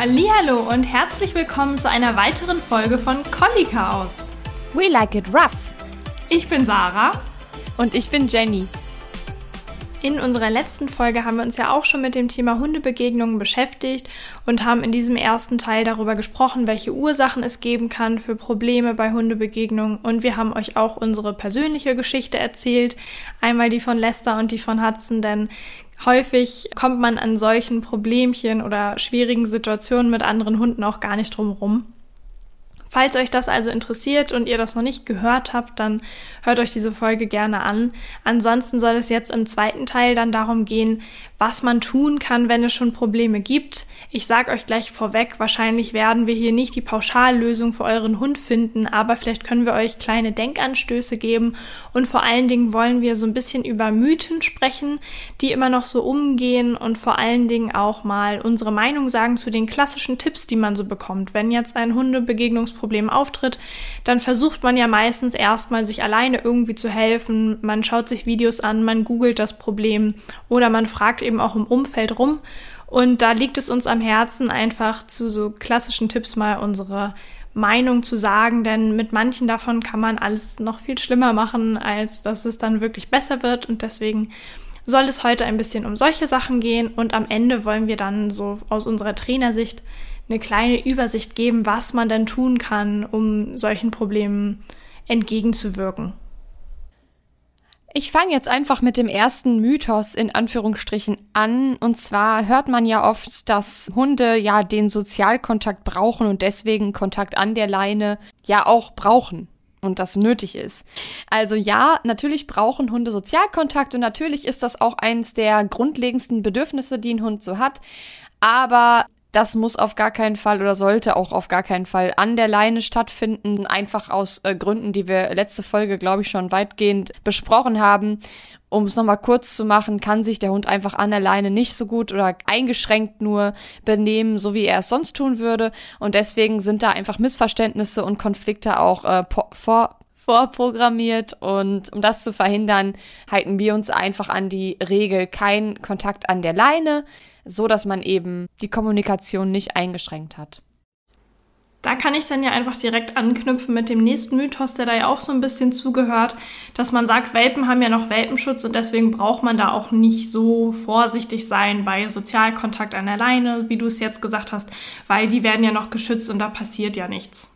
Hallo und herzlich willkommen zu einer weiteren Folge von Collie Chaos. We like it rough. Ich bin Sarah und ich bin Jenny. In unserer letzten Folge haben wir uns ja auch schon mit dem Thema Hundebegegnungen beschäftigt und haben in diesem ersten Teil darüber gesprochen, welche Ursachen es geben kann für Probleme bei Hundebegegnungen. Und wir haben euch auch unsere persönliche Geschichte erzählt. Einmal die von Lester und die von Hudson, denn häufig kommt man an solchen Problemchen oder schwierigen Situationen mit anderen Hunden auch gar nicht drum rum. Falls euch das also interessiert und ihr das noch nicht gehört habt, dann hört euch diese Folge gerne an. Ansonsten soll es jetzt im zweiten Teil dann darum gehen, was man tun kann, wenn es schon Probleme gibt. Ich sage euch gleich vorweg, wahrscheinlich werden wir hier nicht die Pauschallösung für euren Hund finden, aber vielleicht können wir euch kleine Denkanstöße geben und vor allen Dingen wollen wir so ein bisschen über Mythen sprechen, die immer noch so umgehen und vor allen Dingen auch mal unsere Meinung sagen zu den klassischen Tipps, die man so bekommt. Wenn jetzt ein Hundebegegnungs Problem auftritt, dann versucht man ja meistens erstmal sich alleine irgendwie zu helfen. Man schaut sich Videos an, man googelt das Problem oder man fragt eben auch im Umfeld rum. Und da liegt es uns am Herzen, einfach zu so klassischen Tipps mal unsere Meinung zu sagen, denn mit manchen davon kann man alles noch viel schlimmer machen, als dass es dann wirklich besser wird. Und deswegen soll es heute ein bisschen um solche Sachen gehen und am Ende wollen wir dann so aus unserer Trainersicht eine kleine Übersicht geben, was man denn tun kann, um solchen Problemen entgegenzuwirken. Ich fange jetzt einfach mit dem ersten Mythos in Anführungsstrichen an. Und zwar hört man ja oft, dass Hunde ja den Sozialkontakt brauchen und deswegen Kontakt an der Leine ja auch brauchen und das nötig ist. Also ja, natürlich brauchen Hunde Sozialkontakt und natürlich ist das auch eins der grundlegendsten Bedürfnisse, die ein Hund so hat. Aber das muss auf gar keinen Fall oder sollte auch auf gar keinen Fall an der Leine stattfinden. Einfach aus äh, Gründen, die wir letzte Folge, glaube ich, schon weitgehend besprochen haben. Um es nochmal kurz zu machen, kann sich der Hund einfach an der Leine nicht so gut oder eingeschränkt nur benehmen, so wie er es sonst tun würde. Und deswegen sind da einfach Missverständnisse und Konflikte auch äh, vor vorprogrammiert und um das zu verhindern, halten wir uns einfach an die Regel kein Kontakt an der Leine so dass man eben die Kommunikation nicht eingeschränkt hat. Da kann ich dann ja einfach direkt anknüpfen mit dem nächsten Mythos, der da ja auch so ein bisschen zugehört, dass man sagt, Welpen haben ja noch Welpenschutz und deswegen braucht man da auch nicht so vorsichtig sein bei Sozialkontakt an der Leine, wie du es jetzt gesagt hast, weil die werden ja noch geschützt und da passiert ja nichts.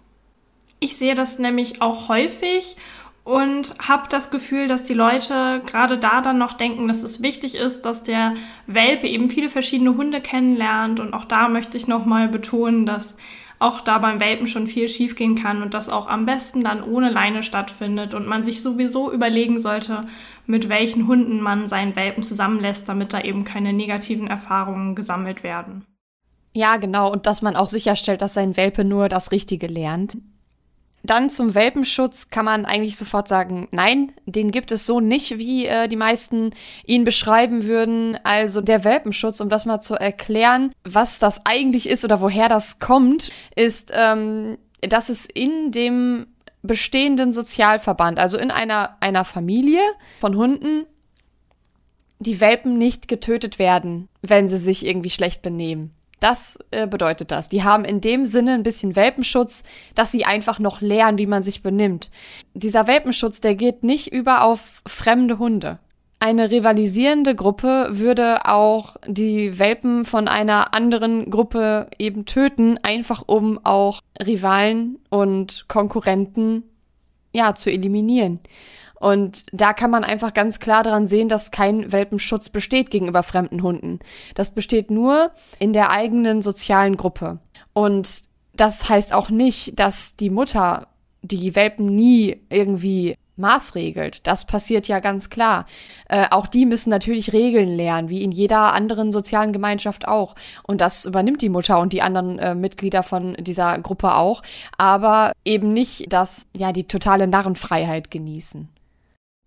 Ich sehe das nämlich auch häufig und habe das Gefühl, dass die Leute gerade da dann noch denken, dass es wichtig ist, dass der Welpe eben viele verschiedene Hunde kennenlernt. Und auch da möchte ich nochmal betonen, dass auch da beim Welpen schon viel schiefgehen kann und das auch am besten dann ohne Leine stattfindet und man sich sowieso überlegen sollte, mit welchen Hunden man seinen Welpen zusammenlässt, damit da eben keine negativen Erfahrungen gesammelt werden. Ja, genau. Und dass man auch sicherstellt, dass sein Welpe nur das Richtige lernt. Dann zum Welpenschutz kann man eigentlich sofort sagen, nein, den gibt es so nicht, wie äh, die meisten ihn beschreiben würden. Also der Welpenschutz, um das mal zu erklären, was das eigentlich ist oder woher das kommt, ist, ähm, dass es in dem bestehenden Sozialverband, also in einer, einer Familie von Hunden, die Welpen nicht getötet werden, wenn sie sich irgendwie schlecht benehmen. Das äh, bedeutet das. Die haben in dem Sinne ein bisschen Welpenschutz, dass sie einfach noch lernen, wie man sich benimmt. Dieser Welpenschutz, der geht nicht über auf fremde Hunde. Eine rivalisierende Gruppe würde auch die Welpen von einer anderen Gruppe eben töten, einfach um auch Rivalen und Konkurrenten ja zu eliminieren. Und da kann man einfach ganz klar daran sehen, dass kein Welpenschutz besteht gegenüber fremden Hunden. Das besteht nur in der eigenen sozialen Gruppe. Und das heißt auch nicht, dass die Mutter die Welpen nie irgendwie maßregelt. Das passiert ja ganz klar. Äh, auch die müssen natürlich Regeln lernen, wie in jeder anderen sozialen Gemeinschaft auch. Und das übernimmt die Mutter und die anderen äh, Mitglieder von dieser Gruppe auch. Aber eben nicht, dass ja die totale Narrenfreiheit genießen.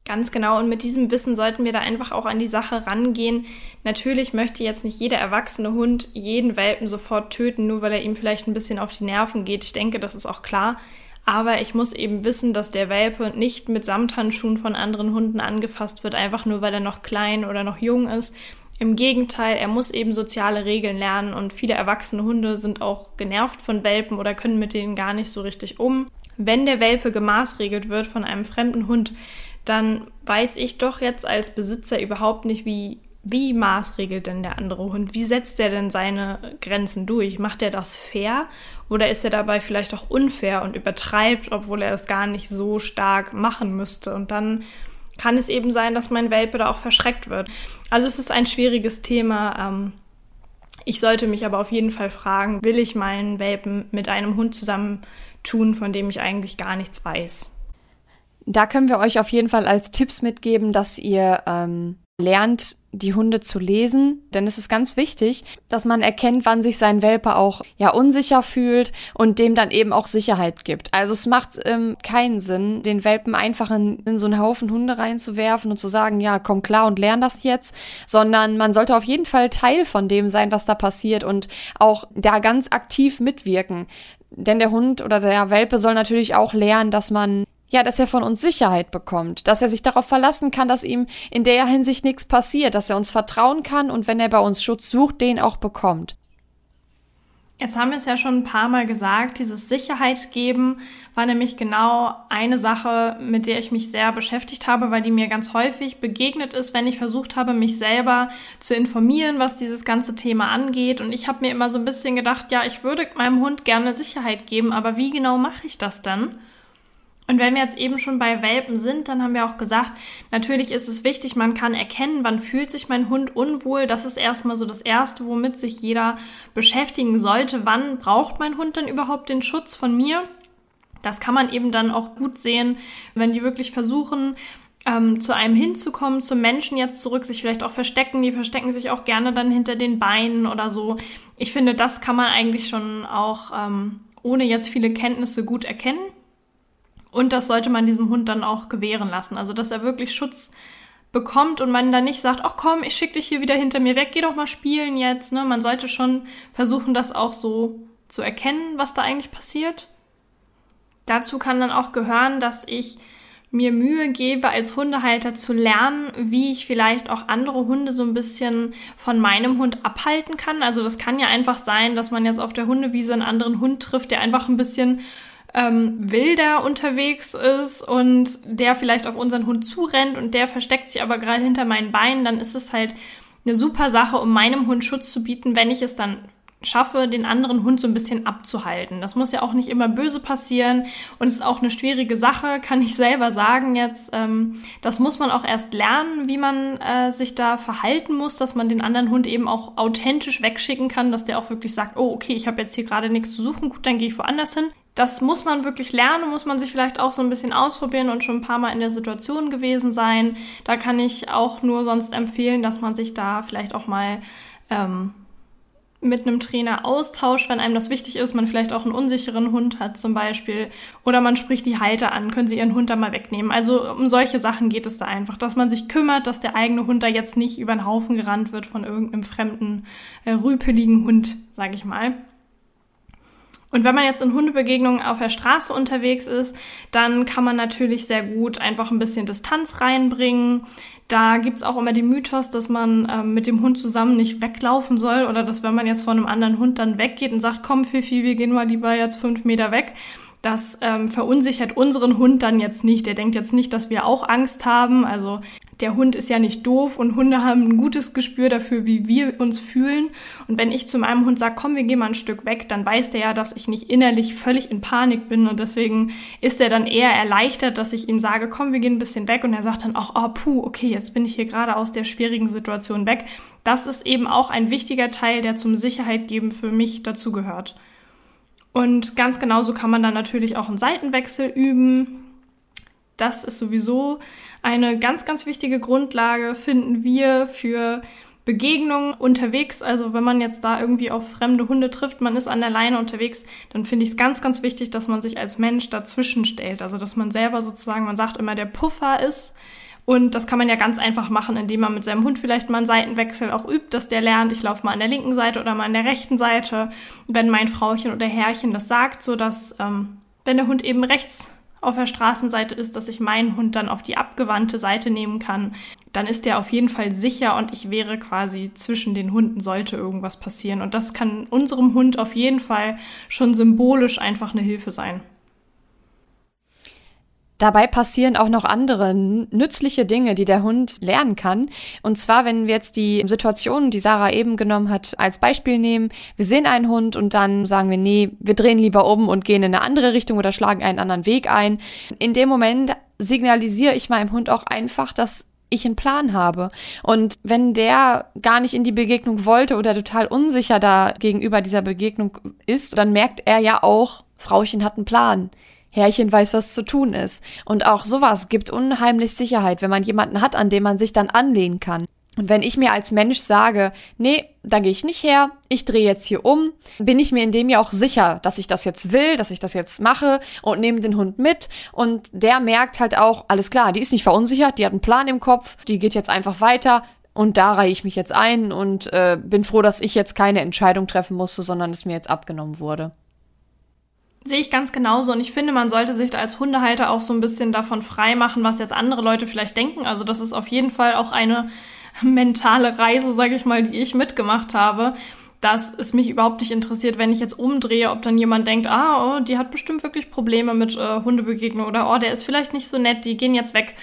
Ganz genau. Und mit diesem Wissen sollten wir da einfach auch an die Sache rangehen. Natürlich möchte jetzt nicht jeder erwachsene Hund jeden Welpen sofort töten, nur weil er ihm vielleicht ein bisschen auf die Nerven geht. Ich denke, das ist auch klar. Aber ich muss eben wissen, dass der Welpe nicht mit Samthandschuhen von anderen Hunden angefasst wird, einfach nur weil er noch klein oder noch jung ist. Im Gegenteil, er muss eben soziale Regeln lernen und viele erwachsene Hunde sind auch genervt von Welpen oder können mit denen gar nicht so richtig um. Wenn der Welpe gemaßregelt wird von einem fremden Hund, dann weiß ich doch jetzt als Besitzer überhaupt nicht, wie, wie maßregelt denn der andere Hund? Wie setzt er denn seine Grenzen durch? Macht er das fair oder ist er dabei vielleicht auch unfair und übertreibt, obwohl er das gar nicht so stark machen müsste? Und dann kann es eben sein, dass mein Welpe da auch verschreckt wird. Also es ist ein schwieriges Thema. Ähm, ich sollte mich aber auf jeden Fall fragen, will ich meinen Welpen mit einem Hund zusammen tun, von dem ich eigentlich gar nichts weiß? Da können wir euch auf jeden Fall als Tipps mitgeben, dass ihr ähm, lernt, die Hunde zu lesen, denn es ist ganz wichtig, dass man erkennt, wann sich sein Welpe auch ja unsicher fühlt und dem dann eben auch Sicherheit gibt. Also es macht ähm, keinen Sinn, den Welpen einfach in, in so einen Haufen Hunde reinzuwerfen und zu sagen, ja, komm klar und lern das jetzt, sondern man sollte auf jeden Fall Teil von dem sein, was da passiert und auch da ganz aktiv mitwirken. Denn der Hund oder der Welpe soll natürlich auch lernen, dass man ja, dass er von uns Sicherheit bekommt, dass er sich darauf verlassen kann, dass ihm in der Hinsicht nichts passiert, dass er uns vertrauen kann und wenn er bei uns Schutz sucht, den auch bekommt. Jetzt haben wir es ja schon ein paar Mal gesagt, dieses Sicherheit geben war nämlich genau eine Sache, mit der ich mich sehr beschäftigt habe, weil die mir ganz häufig begegnet ist, wenn ich versucht habe, mich selber zu informieren, was dieses ganze Thema angeht. Und ich habe mir immer so ein bisschen gedacht, ja, ich würde meinem Hund gerne Sicherheit geben, aber wie genau mache ich das dann? Und wenn wir jetzt eben schon bei Welpen sind, dann haben wir auch gesagt, natürlich ist es wichtig, man kann erkennen, wann fühlt sich mein Hund unwohl. Das ist erstmal so das Erste, womit sich jeder beschäftigen sollte. Wann braucht mein Hund denn überhaupt den Schutz von mir? Das kann man eben dann auch gut sehen, wenn die wirklich versuchen, ähm, zu einem hinzukommen, zum Menschen jetzt zurück, sich vielleicht auch verstecken. Die verstecken sich auch gerne dann hinter den Beinen oder so. Ich finde, das kann man eigentlich schon auch ähm, ohne jetzt viele Kenntnisse gut erkennen. Und das sollte man diesem Hund dann auch gewähren lassen. Also, dass er wirklich Schutz bekommt und man dann nicht sagt, ach komm, ich schicke dich hier wieder hinter mir weg, geh doch mal spielen jetzt. Ne? Man sollte schon versuchen, das auch so zu erkennen, was da eigentlich passiert. Dazu kann dann auch gehören, dass ich mir Mühe gebe, als Hundehalter zu lernen, wie ich vielleicht auch andere Hunde so ein bisschen von meinem Hund abhalten kann. Also das kann ja einfach sein, dass man jetzt auf der Hundewiese einen anderen Hund trifft, der einfach ein bisschen ähm, wilder unterwegs ist und der vielleicht auf unseren Hund zurennt und der versteckt sich aber gerade hinter meinen Beinen, dann ist es halt eine super Sache, um meinem Hund Schutz zu bieten, wenn ich es dann schaffe, den anderen Hund so ein bisschen abzuhalten. Das muss ja auch nicht immer böse passieren und ist auch eine schwierige Sache, kann ich selber sagen jetzt. Ähm, das muss man auch erst lernen, wie man äh, sich da verhalten muss, dass man den anderen Hund eben auch authentisch wegschicken kann, dass der auch wirklich sagt, oh okay, ich habe jetzt hier gerade nichts zu suchen, gut, dann gehe ich woanders hin das muss man wirklich lernen, muss man sich vielleicht auch so ein bisschen ausprobieren und schon ein paar Mal in der Situation gewesen sein. Da kann ich auch nur sonst empfehlen, dass man sich da vielleicht auch mal ähm, mit einem Trainer austauscht, wenn einem das wichtig ist, man vielleicht auch einen unsicheren Hund hat zum Beispiel. Oder man spricht die Halter an, können sie ihren Hund da mal wegnehmen. Also um solche Sachen geht es da einfach, dass man sich kümmert, dass der eigene Hund da jetzt nicht über den Haufen gerannt wird von irgendeinem fremden, äh, rüpeligen Hund, sag ich mal. Und wenn man jetzt in Hundebegegnungen auf der Straße unterwegs ist, dann kann man natürlich sehr gut einfach ein bisschen Distanz reinbringen. Da gibt's auch immer den Mythos, dass man ähm, mit dem Hund zusammen nicht weglaufen soll oder dass wenn man jetzt von einem anderen Hund dann weggeht und sagt, komm Fifi, wir gehen mal lieber jetzt fünf Meter weg, das ähm, verunsichert unseren Hund dann jetzt nicht. Der denkt jetzt nicht, dass wir auch Angst haben. Also der Hund ist ja nicht doof und Hunde haben ein gutes Gespür dafür, wie wir uns fühlen. Und wenn ich zu meinem Hund sage, komm, wir gehen mal ein Stück weg, dann weiß der ja, dass ich nicht innerlich völlig in Panik bin. Und deswegen ist er dann eher erleichtert, dass ich ihm sage, komm, wir gehen ein bisschen weg. Und er sagt dann auch, oh puh, okay, jetzt bin ich hier gerade aus der schwierigen Situation weg. Das ist eben auch ein wichtiger Teil, der zum Sicherheit geben für mich dazugehört. Und ganz genauso kann man dann natürlich auch einen Seitenwechsel üben. Das ist sowieso eine ganz, ganz wichtige Grundlage, finden wir für Begegnungen unterwegs. Also wenn man jetzt da irgendwie auf fremde Hunde trifft, man ist an der Leine unterwegs, dann finde ich es ganz, ganz wichtig, dass man sich als Mensch dazwischen stellt. Also dass man selber sozusagen, man sagt immer, der Puffer ist und das kann man ja ganz einfach machen, indem man mit seinem Hund vielleicht mal einen Seitenwechsel auch übt, dass der lernt, ich laufe mal an der linken Seite oder mal an der rechten Seite, wenn mein Frauchen oder Herrchen das sagt, so dass ähm, wenn der Hund eben rechts auf der Straßenseite ist, dass ich meinen Hund dann auf die abgewandte Seite nehmen kann, dann ist der auf jeden Fall sicher und ich wäre quasi zwischen den Hunden, sollte irgendwas passieren. Und das kann unserem Hund auf jeden Fall schon symbolisch einfach eine Hilfe sein. Dabei passieren auch noch andere nützliche Dinge, die der Hund lernen kann. Und zwar, wenn wir jetzt die Situation, die Sarah eben genommen hat, als Beispiel nehmen. Wir sehen einen Hund und dann sagen wir, nee, wir drehen lieber um und gehen in eine andere Richtung oder schlagen einen anderen Weg ein. In dem Moment signalisiere ich meinem Hund auch einfach, dass ich einen Plan habe. Und wenn der gar nicht in die Begegnung wollte oder total unsicher da gegenüber dieser Begegnung ist, dann merkt er ja auch, Frauchen hat einen Plan. Herrchen weiß, was zu tun ist. Und auch sowas gibt unheimlich Sicherheit, wenn man jemanden hat, an dem man sich dann anlehnen kann. Und wenn ich mir als Mensch sage, nee, da gehe ich nicht her, ich drehe jetzt hier um, bin ich mir in dem ja auch sicher, dass ich das jetzt will, dass ich das jetzt mache und nehme den Hund mit. Und der merkt halt auch, alles klar, die ist nicht verunsichert, die hat einen Plan im Kopf, die geht jetzt einfach weiter. Und da reihe ich mich jetzt ein und äh, bin froh, dass ich jetzt keine Entscheidung treffen musste, sondern es mir jetzt abgenommen wurde. Sehe ich ganz genauso. Und ich finde, man sollte sich da als Hundehalter auch so ein bisschen davon frei machen, was jetzt andere Leute vielleicht denken. Also das ist auf jeden Fall auch eine mentale Reise, sage ich mal, die ich mitgemacht habe, dass es mich überhaupt nicht interessiert, wenn ich jetzt umdrehe, ob dann jemand denkt, ah, oh, die hat bestimmt wirklich Probleme mit äh, Hundebegegnung oder oh, der ist vielleicht nicht so nett, die gehen jetzt weg.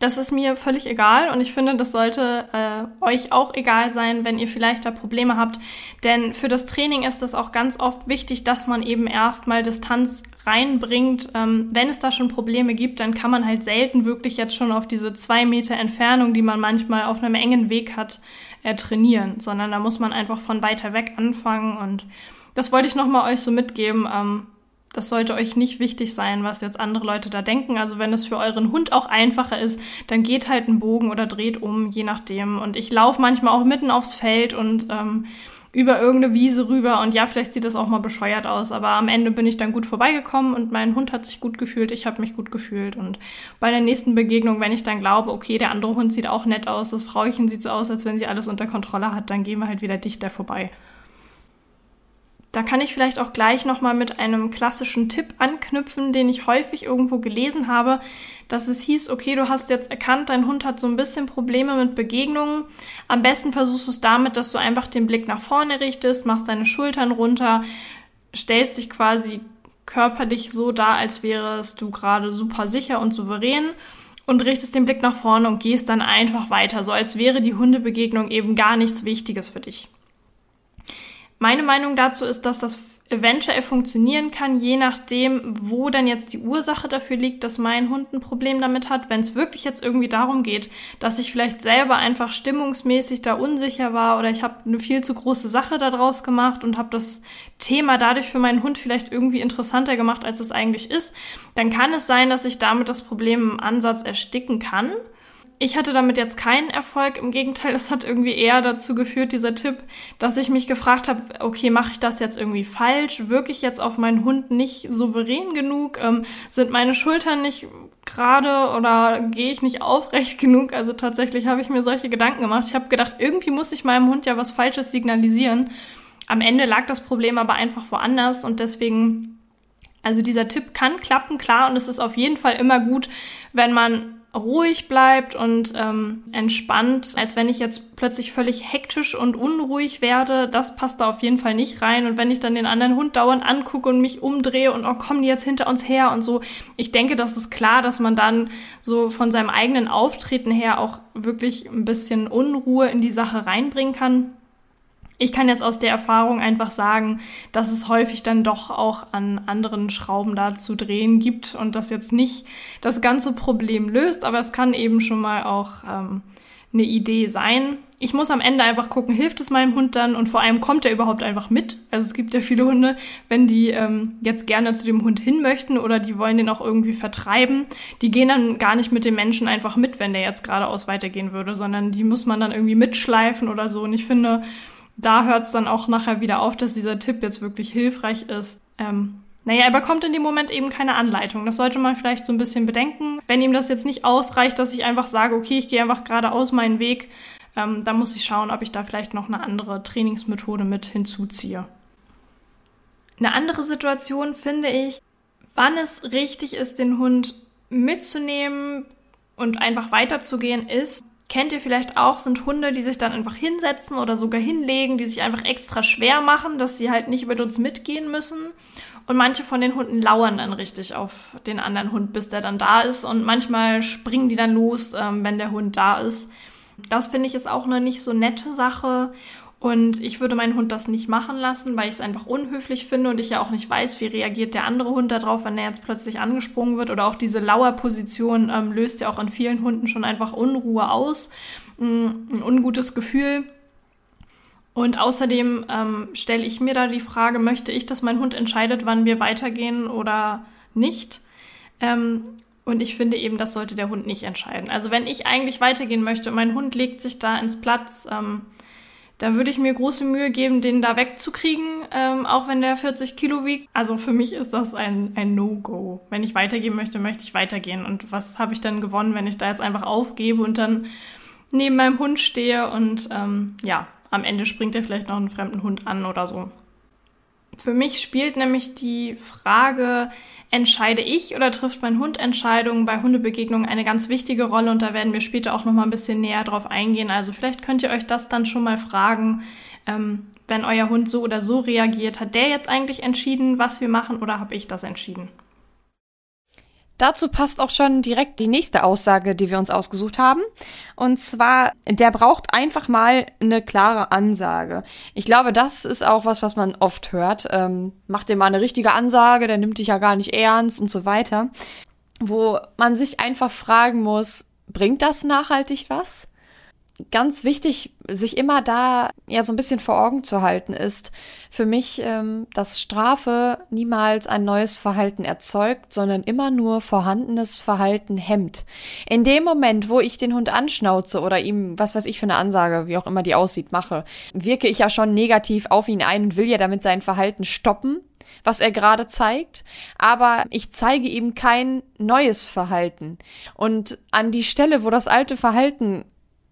Das ist mir völlig egal und ich finde, das sollte äh, euch auch egal sein, wenn ihr vielleicht da Probleme habt. Denn für das Training ist es auch ganz oft wichtig, dass man eben erstmal Distanz reinbringt. Ähm, wenn es da schon Probleme gibt, dann kann man halt selten wirklich jetzt schon auf diese zwei Meter Entfernung, die man manchmal auf einem engen Weg hat, äh, trainieren, sondern da muss man einfach von weiter weg anfangen und das wollte ich nochmal euch so mitgeben. Ähm, das sollte euch nicht wichtig sein, was jetzt andere Leute da denken. Also wenn es für euren Hund auch einfacher ist, dann geht halt einen Bogen oder dreht um, je nachdem. Und ich laufe manchmal auch mitten aufs Feld und ähm, über irgendeine Wiese rüber. Und ja, vielleicht sieht das auch mal bescheuert aus, aber am Ende bin ich dann gut vorbeigekommen und mein Hund hat sich gut gefühlt, ich habe mich gut gefühlt. Und bei der nächsten Begegnung, wenn ich dann glaube, okay, der andere Hund sieht auch nett aus, das Frauchen sieht so aus, als wenn sie alles unter Kontrolle hat, dann gehen wir halt wieder dichter vorbei. Da kann ich vielleicht auch gleich nochmal mit einem klassischen Tipp anknüpfen, den ich häufig irgendwo gelesen habe, dass es hieß, okay, du hast jetzt erkannt, dein Hund hat so ein bisschen Probleme mit Begegnungen. Am besten versuchst du es damit, dass du einfach den Blick nach vorne richtest, machst deine Schultern runter, stellst dich quasi körperlich so dar, als wärest du gerade super sicher und souverän und richtest den Blick nach vorne und gehst dann einfach weiter, so als wäre die Hundebegegnung eben gar nichts Wichtiges für dich. Meine Meinung dazu ist, dass das eventuell funktionieren kann, je nachdem, wo dann jetzt die Ursache dafür liegt, dass mein Hund ein Problem damit hat. Wenn es wirklich jetzt irgendwie darum geht, dass ich vielleicht selber einfach stimmungsmäßig da unsicher war oder ich habe eine viel zu große Sache daraus gemacht und habe das Thema dadurch für meinen Hund vielleicht irgendwie interessanter gemacht, als es eigentlich ist, dann kann es sein, dass ich damit das Problem im Ansatz ersticken kann ich hatte damit jetzt keinen Erfolg. Im Gegenteil, es hat irgendwie eher dazu geführt, dieser Tipp, dass ich mich gefragt habe, okay, mache ich das jetzt irgendwie falsch? Wirke ich jetzt auf meinen Hund nicht souverän genug? Ähm, sind meine Schultern nicht gerade oder gehe ich nicht aufrecht genug? Also tatsächlich habe ich mir solche Gedanken gemacht. Ich habe gedacht, irgendwie muss ich meinem Hund ja was Falsches signalisieren. Am Ende lag das Problem aber einfach woanders und deswegen, also dieser Tipp kann klappen, klar, und es ist auf jeden Fall immer gut, wenn man ruhig bleibt und ähm, entspannt, als wenn ich jetzt plötzlich völlig hektisch und unruhig werde. Das passt da auf jeden Fall nicht rein. Und wenn ich dann den anderen Hund dauernd angucke und mich umdrehe und oh, kommen die jetzt hinter uns her und so, ich denke, das ist klar, dass man dann so von seinem eigenen Auftreten her auch wirklich ein bisschen Unruhe in die Sache reinbringen kann. Ich kann jetzt aus der Erfahrung einfach sagen, dass es häufig dann doch auch an anderen Schrauben da zu drehen gibt und das jetzt nicht das ganze Problem löst, aber es kann eben schon mal auch ähm, eine Idee sein. Ich muss am Ende einfach gucken, hilft es meinem Hund dann und vor allem kommt er überhaupt einfach mit. Also es gibt ja viele Hunde, wenn die ähm, jetzt gerne zu dem Hund hin möchten oder die wollen den auch irgendwie vertreiben, die gehen dann gar nicht mit dem Menschen einfach mit, wenn der jetzt geradeaus weitergehen würde, sondern die muss man dann irgendwie mitschleifen oder so. Und ich finde, da hört es dann auch nachher wieder auf, dass dieser Tipp jetzt wirklich hilfreich ist. Ähm, naja, er bekommt in dem Moment eben keine Anleitung. Das sollte man vielleicht so ein bisschen bedenken. Wenn ihm das jetzt nicht ausreicht, dass ich einfach sage, okay, ich gehe einfach geradeaus meinen Weg, ähm, dann muss ich schauen, ob ich da vielleicht noch eine andere Trainingsmethode mit hinzuziehe. Eine andere Situation finde ich, Wann es richtig ist, den Hund mitzunehmen und einfach weiterzugehen, ist, kennt ihr vielleicht auch, sind Hunde, die sich dann einfach hinsetzen oder sogar hinlegen, die sich einfach extra schwer machen, dass sie halt nicht mit uns mitgehen müssen. Und manche von den Hunden lauern dann richtig auf den anderen Hund, bis der dann da ist. Und manchmal springen die dann los, ähm, wenn der Hund da ist. Das finde ich ist auch eine nicht so nette Sache. Und ich würde meinen Hund das nicht machen lassen, weil ich es einfach unhöflich finde und ich ja auch nicht weiß, wie reagiert der andere Hund darauf, wenn der jetzt plötzlich angesprungen wird. Oder auch diese Lauerposition ähm, löst ja auch in vielen Hunden schon einfach Unruhe aus, ein ungutes Gefühl. Und außerdem ähm, stelle ich mir da die Frage, möchte ich, dass mein Hund entscheidet, wann wir weitergehen oder nicht? Ähm, und ich finde eben, das sollte der Hund nicht entscheiden. Also wenn ich eigentlich weitergehen möchte und mein Hund legt sich da ins Platz, ähm, dann würde ich mir große Mühe geben, den da wegzukriegen, ähm, auch wenn der 40 Kilo wiegt. Also für mich ist das ein, ein No-Go. Wenn ich weitergehen möchte, möchte ich weitergehen. Und was habe ich dann gewonnen, wenn ich da jetzt einfach aufgebe und dann neben meinem Hund stehe und ähm, ja, am Ende springt er vielleicht noch einen fremden Hund an oder so. Für mich spielt nämlich die Frage, entscheide ich oder trifft mein Hund Entscheidungen bei Hundebegegnungen eine ganz wichtige Rolle und da werden wir später auch noch mal ein bisschen näher drauf eingehen. Also vielleicht könnt ihr euch das dann schon mal fragen, ähm, wenn euer Hund so oder so reagiert. Hat der jetzt eigentlich entschieden, was wir machen oder habe ich das entschieden? Dazu passt auch schon direkt die nächste Aussage, die wir uns ausgesucht haben. Und zwar, der braucht einfach mal eine klare Ansage. Ich glaube, das ist auch was, was man oft hört. Ähm, mach dir mal eine richtige Ansage, der nimmt dich ja gar nicht ernst und so weiter. Wo man sich einfach fragen muss, bringt das nachhaltig was? Ganz wichtig, sich immer da ja so ein bisschen vor Augen zu halten, ist für mich, ähm, dass Strafe niemals ein neues Verhalten erzeugt, sondern immer nur vorhandenes Verhalten hemmt. In dem Moment, wo ich den Hund anschnauze oder ihm, was weiß ich für eine Ansage, wie auch immer die aussieht, mache, wirke ich ja schon negativ auf ihn ein und will ja damit sein Verhalten stoppen was er gerade zeigt, aber ich zeige ihm kein neues Verhalten. Und an die Stelle, wo das alte Verhalten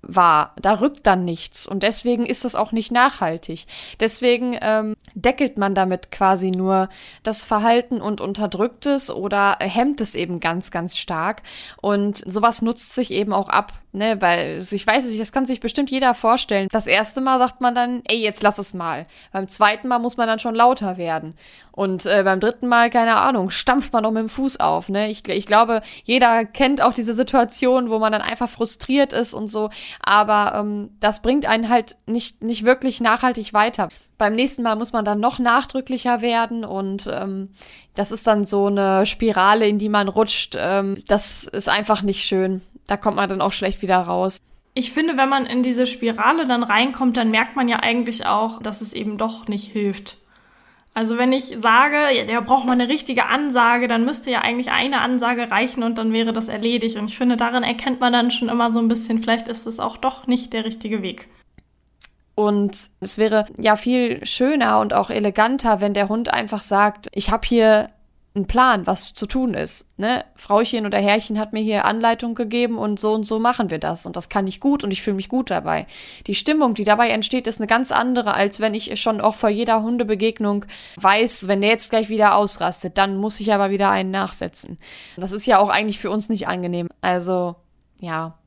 war. Da rückt dann nichts und deswegen ist das auch nicht nachhaltig. Deswegen ähm, deckelt man damit quasi nur das Verhalten und unterdrückt es oder hemmt es eben ganz, ganz stark. Und sowas nutzt sich eben auch ab. Ne, weil ich weiß nicht, das kann sich bestimmt jeder vorstellen. Das erste Mal sagt man dann, ey, jetzt lass es mal. Beim zweiten Mal muss man dann schon lauter werden. Und äh, beim dritten Mal, keine Ahnung, stampft man auch mit dem Fuß auf. Ne? Ich, ich glaube, jeder kennt auch diese Situation, wo man dann einfach frustriert ist und so. Aber ähm, das bringt einen halt nicht, nicht wirklich nachhaltig weiter. Beim nächsten Mal muss man dann noch nachdrücklicher werden und ähm, das ist dann so eine Spirale, in die man rutscht. Ähm, das ist einfach nicht schön da kommt man dann auch schlecht wieder raus. Ich finde, wenn man in diese Spirale dann reinkommt, dann merkt man ja eigentlich auch, dass es eben doch nicht hilft. Also wenn ich sage, ja, der braucht mal eine richtige Ansage, dann müsste ja eigentlich eine Ansage reichen und dann wäre das erledigt. Und ich finde, darin erkennt man dann schon immer so ein bisschen, vielleicht ist es auch doch nicht der richtige Weg. Und es wäre ja viel schöner und auch eleganter, wenn der Hund einfach sagt, ich habe hier einen Plan, was zu tun ist. Ne? Frauchen oder Herrchen hat mir hier Anleitung gegeben und so und so machen wir das. Und das kann ich gut und ich fühle mich gut dabei. Die Stimmung, die dabei entsteht, ist eine ganz andere, als wenn ich schon auch vor jeder Hundebegegnung weiß, wenn der jetzt gleich wieder ausrastet, dann muss ich aber wieder einen nachsetzen. Das ist ja auch eigentlich für uns nicht angenehm. Also, ja.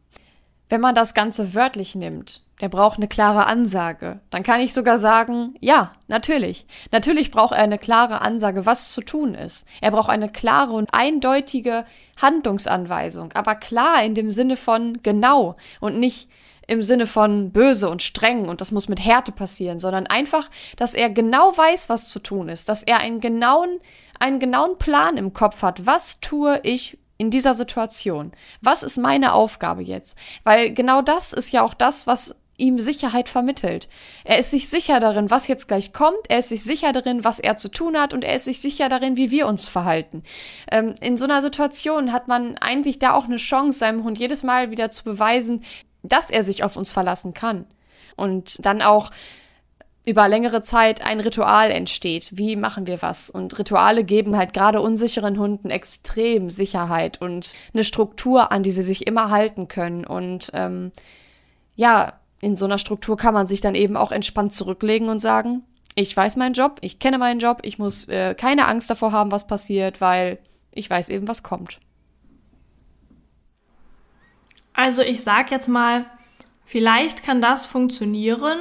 Wenn man das Ganze wörtlich nimmt, der braucht eine klare Ansage. Dann kann ich sogar sagen, ja, natürlich. Natürlich braucht er eine klare Ansage, was zu tun ist. Er braucht eine klare und eindeutige Handlungsanweisung, aber klar in dem Sinne von genau und nicht im Sinne von böse und streng und das muss mit Härte passieren, sondern einfach, dass er genau weiß, was zu tun ist, dass er einen genauen, einen genauen Plan im Kopf hat. Was tue ich in dieser Situation? Was ist meine Aufgabe jetzt? Weil genau das ist ja auch das, was ihm Sicherheit vermittelt. Er ist sich sicher darin, was jetzt gleich kommt, er ist sich sicher darin, was er zu tun hat und er ist sich sicher darin, wie wir uns verhalten. Ähm, in so einer Situation hat man eigentlich da auch eine Chance, seinem Hund jedes Mal wieder zu beweisen, dass er sich auf uns verlassen kann. Und dann auch über längere Zeit ein Ritual entsteht. Wie machen wir was? Und Rituale geben halt gerade unsicheren Hunden extrem Sicherheit und eine Struktur an, die sie sich immer halten können. Und ähm, ja, in so einer Struktur kann man sich dann eben auch entspannt zurücklegen und sagen, ich weiß meinen Job, ich kenne meinen Job, ich muss äh, keine Angst davor haben, was passiert, weil ich weiß eben, was kommt. Also ich sag jetzt mal, vielleicht kann das funktionieren,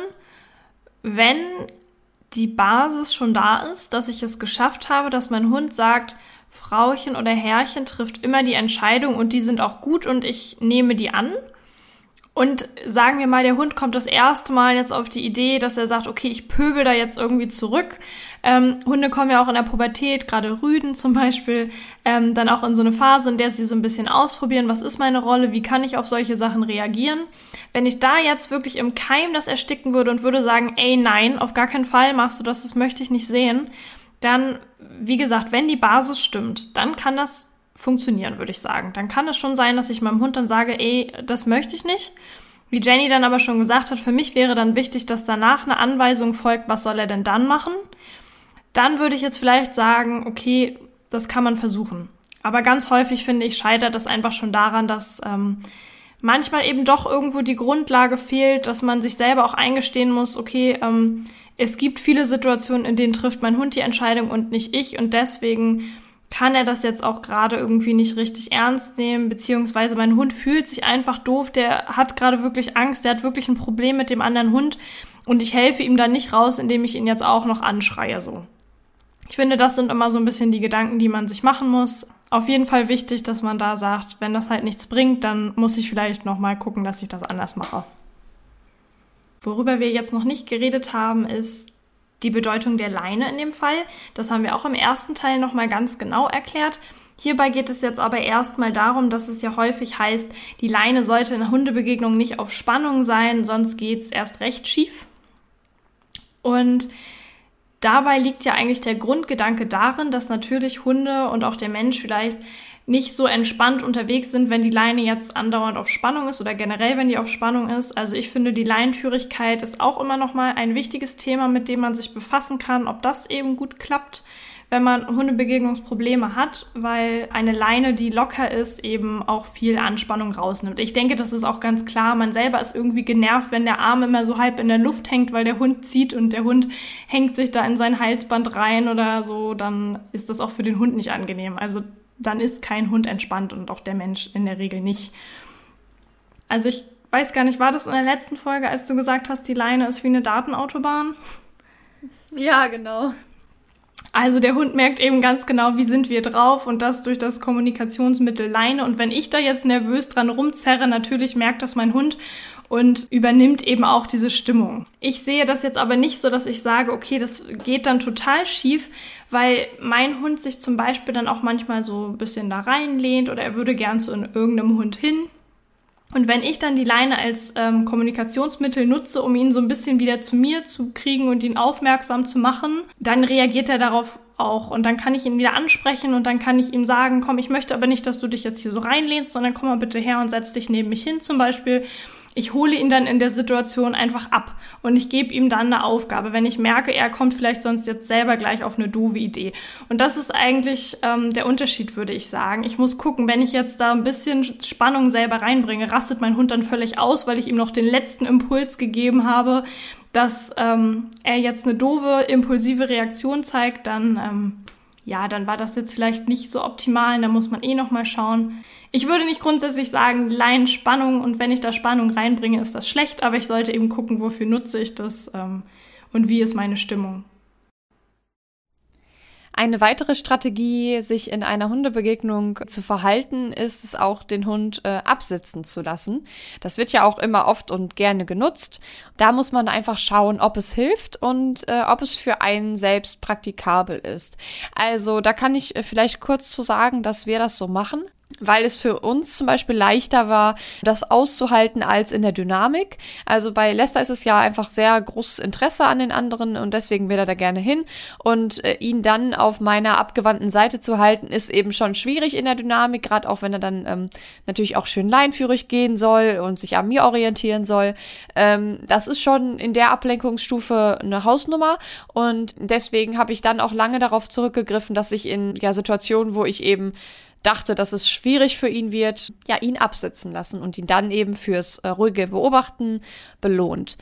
wenn die Basis schon da ist, dass ich es geschafft habe, dass mein Hund sagt, Frauchen oder Herrchen trifft immer die Entscheidung und die sind auch gut und ich nehme die an. Und sagen wir mal, der Hund kommt das erste Mal jetzt auf die Idee, dass er sagt, okay, ich pöbel da jetzt irgendwie zurück. Ähm, Hunde kommen ja auch in der Pubertät, gerade Rüden zum Beispiel, ähm, dann auch in so eine Phase, in der sie so ein bisschen ausprobieren, was ist meine Rolle, wie kann ich auf solche Sachen reagieren. Wenn ich da jetzt wirklich im Keim das ersticken würde und würde sagen, ey, nein, auf gar keinen Fall machst du das, das möchte ich nicht sehen, dann, wie gesagt, wenn die Basis stimmt, dann kann das funktionieren, würde ich sagen. Dann kann es schon sein, dass ich meinem Hund dann sage, ey, das möchte ich nicht. Wie Jenny dann aber schon gesagt hat, für mich wäre dann wichtig, dass danach eine Anweisung folgt, was soll er denn dann machen. Dann würde ich jetzt vielleicht sagen, okay, das kann man versuchen. Aber ganz häufig finde ich, scheitert das einfach schon daran, dass ähm, manchmal eben doch irgendwo die Grundlage fehlt, dass man sich selber auch eingestehen muss, okay, ähm, es gibt viele Situationen, in denen trifft mein Hund die Entscheidung und nicht ich und deswegen kann er das jetzt auch gerade irgendwie nicht richtig ernst nehmen, beziehungsweise mein Hund fühlt sich einfach doof, der hat gerade wirklich Angst, der hat wirklich ein Problem mit dem anderen Hund und ich helfe ihm dann nicht raus, indem ich ihn jetzt auch noch anschreie so. Ich finde, das sind immer so ein bisschen die Gedanken, die man sich machen muss. Auf jeden Fall wichtig, dass man da sagt, wenn das halt nichts bringt, dann muss ich vielleicht noch mal gucken, dass ich das anders mache. Worüber wir jetzt noch nicht geredet haben, ist die Bedeutung der Leine in dem Fall. Das haben wir auch im ersten Teil nochmal ganz genau erklärt. Hierbei geht es jetzt aber erstmal darum, dass es ja häufig heißt, die Leine sollte in Hundebegegnungen nicht auf Spannung sein, sonst geht's erst recht schief. Und dabei liegt ja eigentlich der Grundgedanke darin, dass natürlich Hunde und auch der Mensch vielleicht nicht so entspannt unterwegs sind, wenn die Leine jetzt andauernd auf Spannung ist oder generell, wenn die auf Spannung ist. Also ich finde, die Leinenführigkeit ist auch immer noch mal ein wichtiges Thema, mit dem man sich befassen kann, ob das eben gut klappt, wenn man Hundebegegnungsprobleme hat, weil eine Leine, die locker ist, eben auch viel Anspannung rausnimmt. Ich denke, das ist auch ganz klar. Man selber ist irgendwie genervt, wenn der Arm immer so halb in der Luft hängt, weil der Hund zieht und der Hund hängt sich da in sein Halsband rein oder so, dann ist das auch für den Hund nicht angenehm. Also dann ist kein Hund entspannt und auch der Mensch in der Regel nicht. Also ich weiß gar nicht, war das in der letzten Folge, als du gesagt hast, die Leine ist wie eine Datenautobahn? Ja, genau. Also der Hund merkt eben ganz genau, wie sind wir drauf und das durch das Kommunikationsmittel Leine. Und wenn ich da jetzt nervös dran rumzerre, natürlich merkt das mein Hund und übernimmt eben auch diese Stimmung. Ich sehe das jetzt aber nicht so, dass ich sage, okay, das geht dann total schief, weil mein Hund sich zum Beispiel dann auch manchmal so ein bisschen da reinlehnt oder er würde gern zu irgendeinem Hund hin. Und wenn ich dann die Leine als ähm, Kommunikationsmittel nutze, um ihn so ein bisschen wieder zu mir zu kriegen und ihn aufmerksam zu machen, dann reagiert er darauf auch. Und dann kann ich ihn wieder ansprechen und dann kann ich ihm sagen, komm, ich möchte aber nicht, dass du dich jetzt hier so reinlehnst, sondern komm mal bitte her und setz dich neben mich hin zum Beispiel ich hole ihn dann in der Situation einfach ab und ich gebe ihm dann eine Aufgabe, wenn ich merke, er kommt vielleicht sonst jetzt selber gleich auf eine doofe Idee. Und das ist eigentlich ähm, der Unterschied, würde ich sagen. Ich muss gucken, wenn ich jetzt da ein bisschen Spannung selber reinbringe, rastet mein Hund dann völlig aus, weil ich ihm noch den letzten Impuls gegeben habe, dass ähm, er jetzt eine doofe, impulsive Reaktion zeigt, dann ähm, ja, dann war das jetzt vielleicht nicht so optimal, da muss man eh noch mal schauen. Ich würde nicht grundsätzlich sagen, Laien Spannung und wenn ich da Spannung reinbringe, ist das schlecht, aber ich sollte eben gucken, wofür nutze ich das ähm, und wie ist meine Stimmung. Eine weitere Strategie, sich in einer Hundebegegnung zu verhalten, ist es auch, den Hund äh, absitzen zu lassen. Das wird ja auch immer oft und gerne genutzt. Da muss man einfach schauen, ob es hilft und äh, ob es für einen selbst praktikabel ist. Also da kann ich äh, vielleicht kurz zu sagen, dass wir das so machen weil es für uns zum Beispiel leichter war, das auszuhalten als in der Dynamik. Also bei Lester ist es ja einfach sehr großes Interesse an den anderen und deswegen will er da gerne hin. Und äh, ihn dann auf meiner abgewandten Seite zu halten, ist eben schon schwierig in der Dynamik, gerade auch wenn er dann ähm, natürlich auch schön leinführig gehen soll und sich an mir orientieren soll. Ähm, das ist schon in der Ablenkungsstufe eine Hausnummer und deswegen habe ich dann auch lange darauf zurückgegriffen, dass ich in ja, Situationen, wo ich eben dachte, dass es schwierig für ihn wird, ja, ihn absitzen lassen und ihn dann eben fürs äh, ruhige Beobachten belohnt.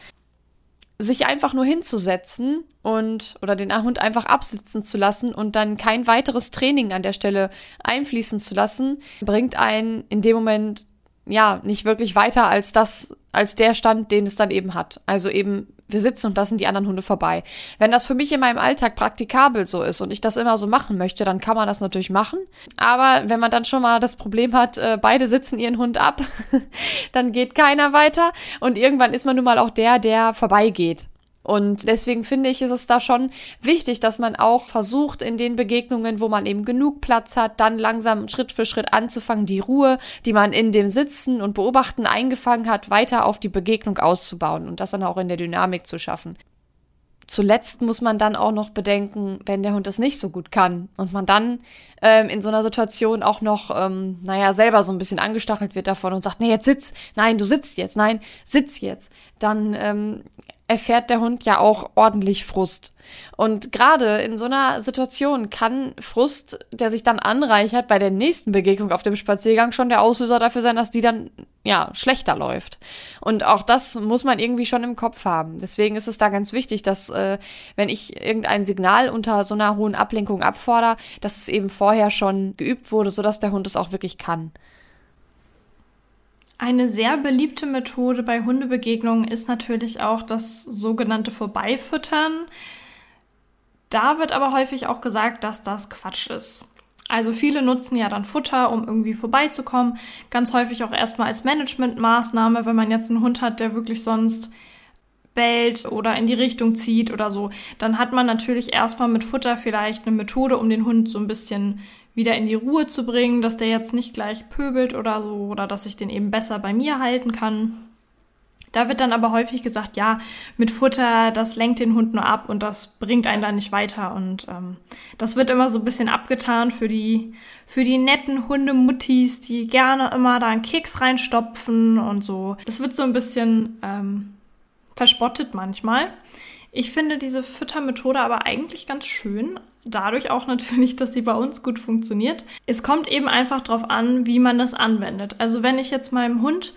sich einfach nur hinzusetzen und oder den Hund einfach absitzen zu lassen und dann kein weiteres Training an der Stelle einfließen zu lassen, bringt einen in dem Moment ja nicht wirklich weiter als das, als der Stand, den es dann eben hat. Also eben wir sitzen und lassen die anderen Hunde vorbei. Wenn das für mich in meinem Alltag praktikabel so ist und ich das immer so machen möchte, dann kann man das natürlich machen. Aber wenn man dann schon mal das Problem hat, äh, beide sitzen ihren Hund ab, dann geht keiner weiter und irgendwann ist man nun mal auch der, der vorbeigeht. Und deswegen finde ich, ist es da schon wichtig, dass man auch versucht, in den Begegnungen, wo man eben genug Platz hat, dann langsam Schritt für Schritt anzufangen, die Ruhe, die man in dem Sitzen und Beobachten eingefangen hat, weiter auf die Begegnung auszubauen und das dann auch in der Dynamik zu schaffen. Zuletzt muss man dann auch noch bedenken, wenn der Hund das nicht so gut kann und man dann ähm, in so einer Situation auch noch, ähm, naja, selber so ein bisschen angestachelt wird davon und sagt, nee, jetzt sitz, nein, du sitzt jetzt, nein, sitz jetzt, dann ähm, erfährt der Hund ja auch ordentlich Frust. Und gerade in so einer Situation kann Frust, der sich dann anreichert bei der nächsten Begegnung auf dem Spaziergang, schon der Auslöser dafür sein, dass die dann ja schlechter läuft. Und auch das muss man irgendwie schon im Kopf haben. Deswegen ist es da ganz wichtig, dass äh, wenn ich irgendein Signal unter so einer hohen Ablenkung abfordere, dass es eben vorher schon geübt wurde, sodass der Hund es auch wirklich kann. Eine sehr beliebte Methode bei Hundebegegnungen ist natürlich auch das sogenannte Vorbeifüttern. Da wird aber häufig auch gesagt, dass das Quatsch ist. Also viele nutzen ja dann Futter, um irgendwie vorbeizukommen. Ganz häufig auch erstmal als Managementmaßnahme, wenn man jetzt einen Hund hat, der wirklich sonst bellt oder in die Richtung zieht oder so, dann hat man natürlich erstmal mit Futter vielleicht eine Methode, um den Hund so ein bisschen wieder in die Ruhe zu bringen, dass der jetzt nicht gleich pöbelt oder so oder dass ich den eben besser bei mir halten kann. Da wird dann aber häufig gesagt, ja, mit Futter, das lenkt den Hund nur ab und das bringt einen da nicht weiter. Und ähm, das wird immer so ein bisschen abgetan für die, für die netten Hundemuttis, die gerne immer da einen Keks reinstopfen und so. Das wird so ein bisschen ähm, verspottet manchmal. Ich finde diese Füttermethode aber eigentlich ganz schön. Dadurch auch natürlich, dass sie bei uns gut funktioniert. Es kommt eben einfach darauf an, wie man das anwendet. Also wenn ich jetzt meinem Hund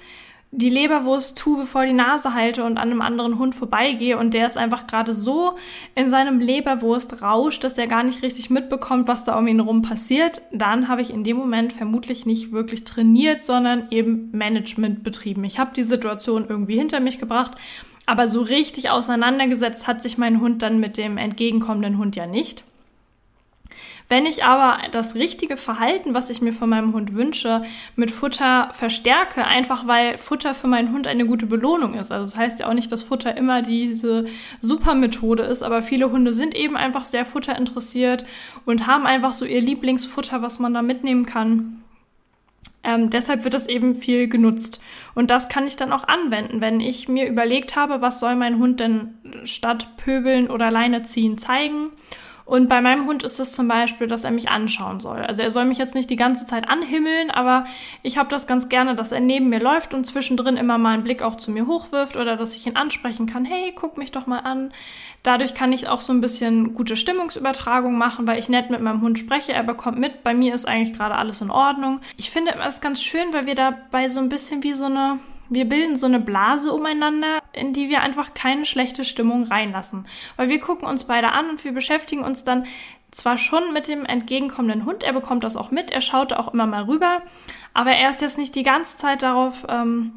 die Leberwursttube vor die Nase halte und an einem anderen Hund vorbeigehe und der ist einfach gerade so in seinem Leberwurstrausch, dass er gar nicht richtig mitbekommt, was da um ihn herum passiert, dann habe ich in dem Moment vermutlich nicht wirklich trainiert, sondern eben Management betrieben. Ich habe die Situation irgendwie hinter mich gebracht aber so richtig auseinandergesetzt hat sich mein Hund dann mit dem entgegenkommenden Hund ja nicht. Wenn ich aber das richtige Verhalten, was ich mir von meinem Hund wünsche, mit Futter verstärke, einfach weil Futter für meinen Hund eine gute Belohnung ist. Also das heißt ja auch nicht, dass Futter immer diese super Methode ist, aber viele Hunde sind eben einfach sehr futterinteressiert und haben einfach so ihr Lieblingsfutter, was man da mitnehmen kann. Ähm, deshalb wird das eben viel genutzt. Und das kann ich dann auch anwenden, wenn ich mir überlegt habe, was soll mein Hund denn statt Pöbeln oder Leine ziehen zeigen. Und bei meinem Hund ist es zum Beispiel, dass er mich anschauen soll. Also er soll mich jetzt nicht die ganze Zeit anhimmeln, aber ich habe das ganz gerne, dass er neben mir läuft und zwischendrin immer mal einen Blick auch zu mir hochwirft oder dass ich ihn ansprechen kann. Hey, guck mich doch mal an. Dadurch kann ich auch so ein bisschen gute Stimmungsübertragung machen, weil ich nett mit meinem Hund spreche. Er bekommt mit, bei mir ist eigentlich gerade alles in Ordnung. Ich finde es ganz schön, weil wir dabei so ein bisschen wie so eine wir bilden so eine Blase umeinander, in die wir einfach keine schlechte Stimmung reinlassen. Weil wir gucken uns beide an und wir beschäftigen uns dann zwar schon mit dem entgegenkommenden Hund, er bekommt das auch mit, er schaut auch immer mal rüber, aber er ist jetzt nicht die ganze Zeit darauf ähm,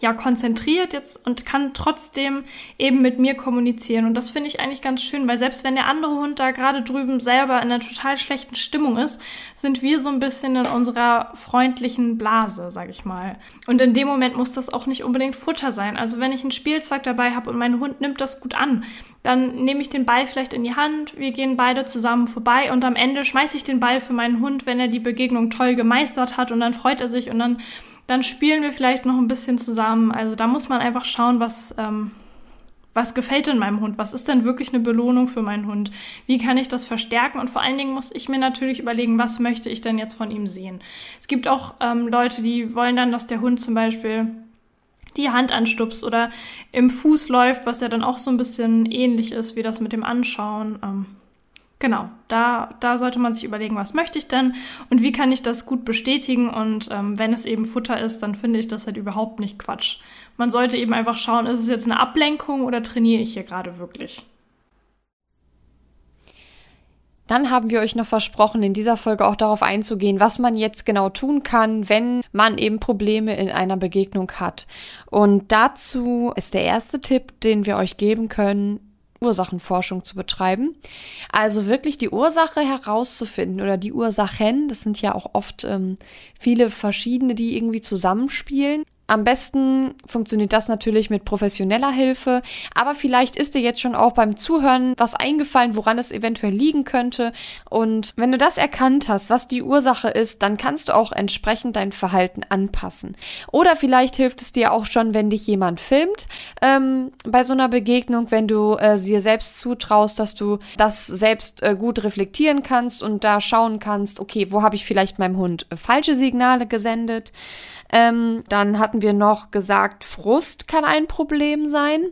ja konzentriert jetzt und kann trotzdem eben mit mir kommunizieren. Und das finde ich eigentlich ganz schön, weil selbst wenn der andere Hund da gerade drüben selber in einer total schlechten Stimmung ist, sind wir so ein bisschen in unserer freundlichen Blase, sag ich mal. Und in dem Moment muss das auch nicht unbedingt Futter sein. Also wenn ich ein Spielzeug dabei habe und mein Hund nimmt das gut an, dann nehme ich den Ball vielleicht in die Hand, wir gehen beide zusammen vorbei und am Ende schmeiße ich den Ball für meinen Hund, wenn er die Begegnung toll gemeistert hat und dann freut er sich und dann dann spielen wir vielleicht noch ein bisschen zusammen. Also da muss man einfach schauen, was, ähm, was gefällt denn meinem Hund? Was ist denn wirklich eine Belohnung für meinen Hund? Wie kann ich das verstärken? Und vor allen Dingen muss ich mir natürlich überlegen, was möchte ich denn jetzt von ihm sehen? Es gibt auch ähm, Leute, die wollen dann, dass der Hund zum Beispiel die Hand anstupst oder im Fuß läuft, was ja dann auch so ein bisschen ähnlich ist wie das mit dem Anschauen. Ähm, Genau, da, da sollte man sich überlegen, was möchte ich denn und wie kann ich das gut bestätigen. Und ähm, wenn es eben Futter ist, dann finde ich das halt überhaupt nicht Quatsch. Man sollte eben einfach schauen, ist es jetzt eine Ablenkung oder trainiere ich hier gerade wirklich? Dann haben wir euch noch versprochen, in dieser Folge auch darauf einzugehen, was man jetzt genau tun kann, wenn man eben Probleme in einer Begegnung hat. Und dazu ist der erste Tipp, den wir euch geben können, Ursachenforschung zu betreiben. Also wirklich die Ursache herauszufinden oder die Ursachen, das sind ja auch oft ähm, viele verschiedene, die irgendwie zusammenspielen. Am besten funktioniert das natürlich mit professioneller Hilfe, aber vielleicht ist dir jetzt schon auch beim Zuhören was eingefallen, woran es eventuell liegen könnte. Und wenn du das erkannt hast, was die Ursache ist, dann kannst du auch entsprechend dein Verhalten anpassen. Oder vielleicht hilft es dir auch schon, wenn dich jemand filmt ähm, bei so einer Begegnung, wenn du äh, dir selbst zutraust, dass du das selbst äh, gut reflektieren kannst und da schauen kannst, okay, wo habe ich vielleicht meinem Hund äh, falsche Signale gesendet. Ähm, dann hatten wir noch gesagt, Frust kann ein Problem sein.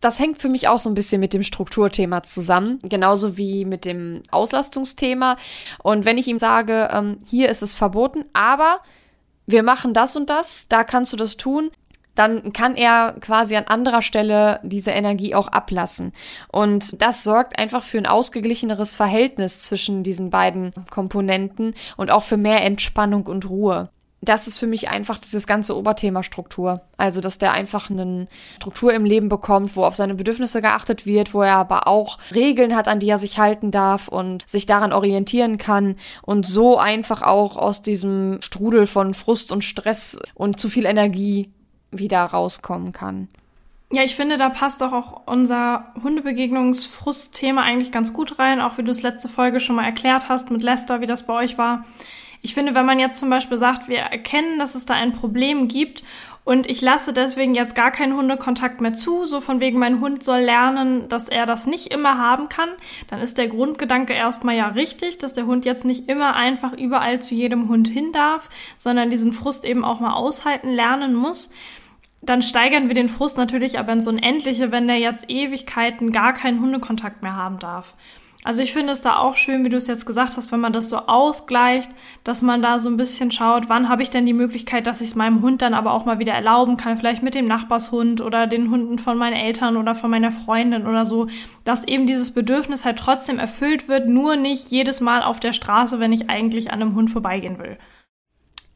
Das hängt für mich auch so ein bisschen mit dem Strukturthema zusammen, genauso wie mit dem Auslastungsthema. Und wenn ich ihm sage, ähm, hier ist es verboten, aber wir machen das und das, da kannst du das tun, dann kann er quasi an anderer Stelle diese Energie auch ablassen. Und das sorgt einfach für ein ausgeglicheneres Verhältnis zwischen diesen beiden Komponenten und auch für mehr Entspannung und Ruhe das ist für mich einfach dieses ganze Oberthema Struktur. Also, dass der einfach eine Struktur im Leben bekommt, wo auf seine Bedürfnisse geachtet wird, wo er aber auch Regeln hat, an die er sich halten darf und sich daran orientieren kann und so einfach auch aus diesem Strudel von Frust und Stress und zu viel Energie wieder rauskommen kann. Ja, ich finde, da passt doch auch unser Hundebegegnungsfrust-Thema eigentlich ganz gut rein, auch wie du es letzte Folge schon mal erklärt hast mit Lester, wie das bei euch war. Ich finde, wenn man jetzt zum Beispiel sagt, wir erkennen, dass es da ein Problem gibt und ich lasse deswegen jetzt gar keinen Hundekontakt mehr zu, so von wegen, mein Hund soll lernen, dass er das nicht immer haben kann, dann ist der Grundgedanke erstmal ja richtig, dass der Hund jetzt nicht immer einfach überall zu jedem Hund hin darf, sondern diesen Frust eben auch mal aushalten lernen muss dann steigern wir den Frust natürlich aber ins Unendliche, wenn der jetzt Ewigkeiten gar keinen Hundekontakt mehr haben darf. Also ich finde es da auch schön, wie du es jetzt gesagt hast, wenn man das so ausgleicht, dass man da so ein bisschen schaut, wann habe ich denn die Möglichkeit, dass ich es meinem Hund dann aber auch mal wieder erlauben kann, vielleicht mit dem Nachbarshund oder den Hunden von meinen Eltern oder von meiner Freundin oder so, dass eben dieses Bedürfnis halt trotzdem erfüllt wird, nur nicht jedes Mal auf der Straße, wenn ich eigentlich an einem Hund vorbeigehen will.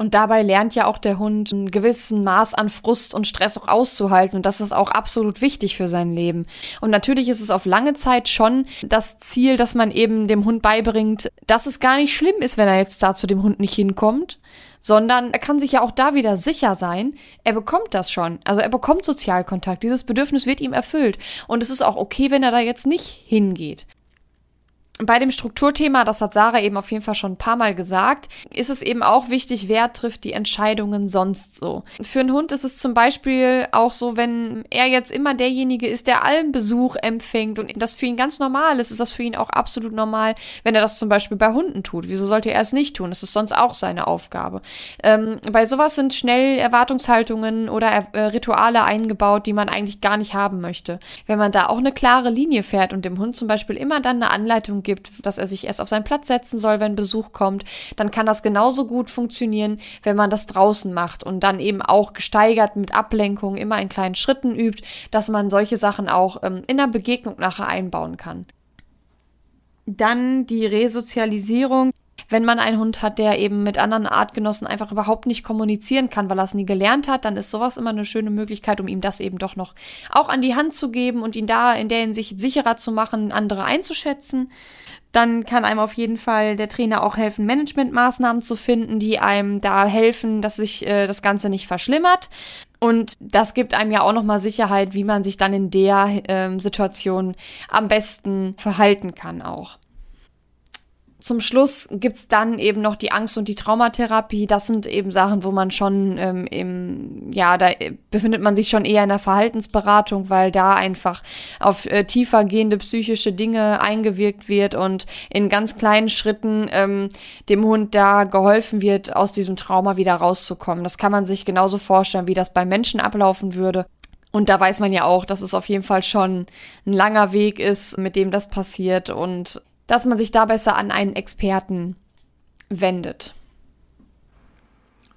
Und dabei lernt ja auch der Hund ein gewissen Maß an Frust und Stress auch auszuhalten. Und das ist auch absolut wichtig für sein Leben. Und natürlich ist es auf lange Zeit schon das Ziel, dass man eben dem Hund beibringt, dass es gar nicht schlimm ist, wenn er jetzt da zu dem Hund nicht hinkommt. Sondern er kann sich ja auch da wieder sicher sein, er bekommt das schon. Also er bekommt Sozialkontakt. Dieses Bedürfnis wird ihm erfüllt. Und es ist auch okay, wenn er da jetzt nicht hingeht bei dem Strukturthema, das hat Sarah eben auf jeden Fall schon ein paar Mal gesagt, ist es eben auch wichtig, wer trifft die Entscheidungen sonst so. Für einen Hund ist es zum Beispiel auch so, wenn er jetzt immer derjenige ist, der allen Besuch empfängt und das für ihn ganz normal ist, ist das für ihn auch absolut normal, wenn er das zum Beispiel bei Hunden tut. Wieso sollte er es nicht tun? Das ist sonst auch seine Aufgabe. Ähm, bei sowas sind schnell Erwartungshaltungen oder äh, Rituale eingebaut, die man eigentlich gar nicht haben möchte. Wenn man da auch eine klare Linie fährt und dem Hund zum Beispiel immer dann eine Anleitung gibt, gibt, dass er sich erst auf seinen Platz setzen soll, wenn Besuch kommt, dann kann das genauso gut funktionieren, wenn man das draußen macht und dann eben auch gesteigert mit Ablenkung immer in kleinen Schritten übt, dass man solche Sachen auch ähm, in der Begegnung nachher einbauen kann. Dann die Resozialisierung wenn man einen Hund hat, der eben mit anderen Artgenossen einfach überhaupt nicht kommunizieren kann, weil er es nie gelernt hat, dann ist sowas immer eine schöne Möglichkeit, um ihm das eben doch noch auch an die Hand zu geben und ihn da in der Hinsicht sicherer zu machen, andere einzuschätzen. Dann kann einem auf jeden Fall der Trainer auch helfen, Managementmaßnahmen zu finden, die einem da helfen, dass sich äh, das Ganze nicht verschlimmert. Und das gibt einem ja auch nochmal Sicherheit, wie man sich dann in der äh, Situation am besten verhalten kann auch. Zum Schluss gibt's dann eben noch die Angst- und die Traumatherapie. Das sind eben Sachen, wo man schon ähm, im, ja, da befindet man sich schon eher in der Verhaltensberatung, weil da einfach auf äh, tiefer gehende psychische Dinge eingewirkt wird und in ganz kleinen Schritten ähm, dem Hund da geholfen wird, aus diesem Trauma wieder rauszukommen. Das kann man sich genauso vorstellen, wie das bei Menschen ablaufen würde. Und da weiß man ja auch, dass es auf jeden Fall schon ein langer Weg ist, mit dem das passiert und dass man sich da besser an einen Experten wendet.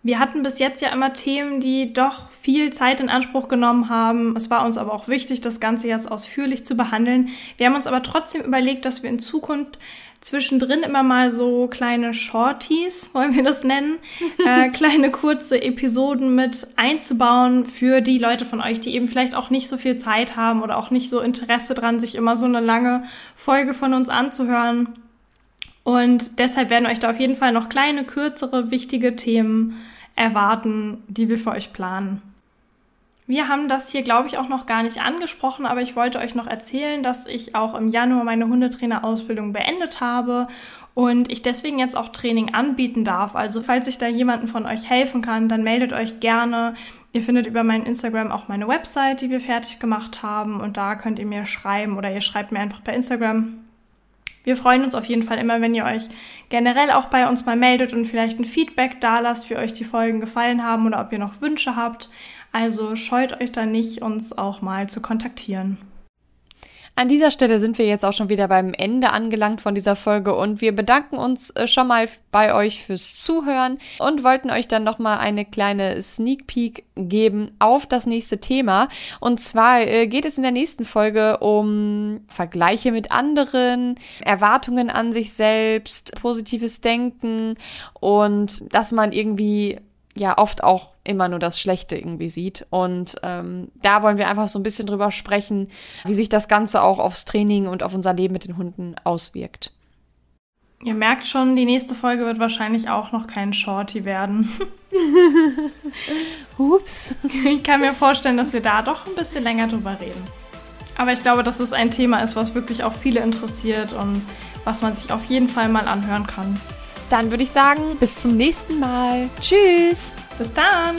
Wir hatten bis jetzt ja immer Themen, die doch viel Zeit in Anspruch genommen haben. Es war uns aber auch wichtig, das Ganze jetzt ausführlich zu behandeln. Wir haben uns aber trotzdem überlegt, dass wir in Zukunft zwischendrin immer mal so kleine Shorties, wollen wir das nennen, äh, kleine kurze Episoden mit einzubauen für die Leute von euch, die eben vielleicht auch nicht so viel Zeit haben oder auch nicht so Interesse dran, sich immer so eine lange Folge von uns anzuhören. Und deshalb werden euch da auf jeden Fall noch kleine, kürzere, wichtige Themen erwarten, die wir für euch planen. Wir haben das hier, glaube ich, auch noch gar nicht angesprochen, aber ich wollte euch noch erzählen, dass ich auch im Januar meine Hundetrainerausbildung beendet habe und ich deswegen jetzt auch Training anbieten darf. Also falls ich da jemanden von euch helfen kann, dann meldet euch gerne. Ihr findet über mein Instagram auch meine Website, die wir fertig gemacht haben und da könnt ihr mir schreiben oder ihr schreibt mir einfach per Instagram. Wir freuen uns auf jeden Fall immer, wenn ihr euch generell auch bei uns mal meldet und vielleicht ein Feedback da lasst, wie euch die Folgen gefallen haben oder ob ihr noch Wünsche habt. Also scheut euch da nicht, uns auch mal zu kontaktieren. An dieser Stelle sind wir jetzt auch schon wieder beim Ende angelangt von dieser Folge und wir bedanken uns äh, schon mal bei euch fürs Zuhören und wollten euch dann noch mal eine kleine Sneak Peek geben auf das nächste Thema. Und zwar äh, geht es in der nächsten Folge um Vergleiche mit anderen, Erwartungen an sich selbst, positives Denken und dass man irgendwie ja oft auch immer nur das Schlechte irgendwie sieht. Und ähm, da wollen wir einfach so ein bisschen drüber sprechen, wie sich das Ganze auch aufs Training und auf unser Leben mit den Hunden auswirkt. Ihr merkt schon, die nächste Folge wird wahrscheinlich auch noch kein Shorty werden. Ups. Ich kann mir vorstellen, dass wir da doch ein bisschen länger drüber reden. Aber ich glaube, dass es ein Thema ist, was wirklich auch viele interessiert und was man sich auf jeden Fall mal anhören kann. Dann würde ich sagen, bis zum nächsten Mal. Tschüss. Bis dann.